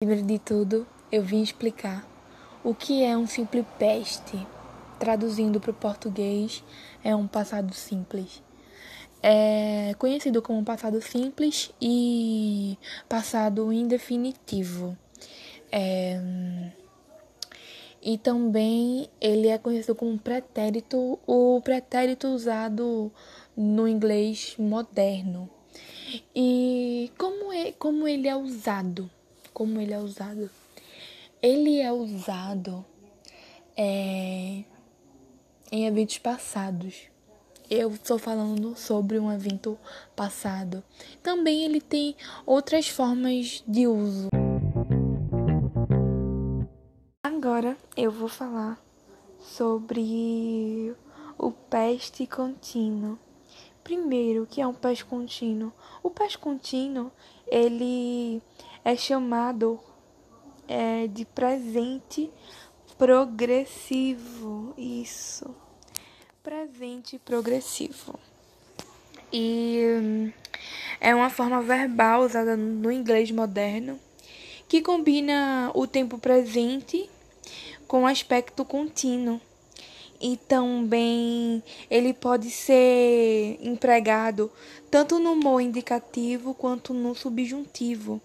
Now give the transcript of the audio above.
Primeiro de tudo, eu vim explicar o que é um simples peste. Traduzindo para o português, é um passado simples. É conhecido como passado simples e passado indefinitivo. É... E também ele é conhecido como pretérito, o pretérito usado no inglês moderno. E como, é, como ele é usado? Como ele é usado. Ele é usado é, em eventos passados. Eu estou falando sobre um evento passado. Também ele tem outras formas de uso. Agora eu vou falar sobre o peste contínuo. Primeiro, o que é um peste contínuo? O peste contínuo, ele é chamado é, de presente progressivo. Isso. Presente progressivo. E hum, é uma forma verbal usada no inglês moderno que combina o tempo presente com aspecto contínuo. E também ele pode ser empregado tanto no mo indicativo quanto no subjuntivo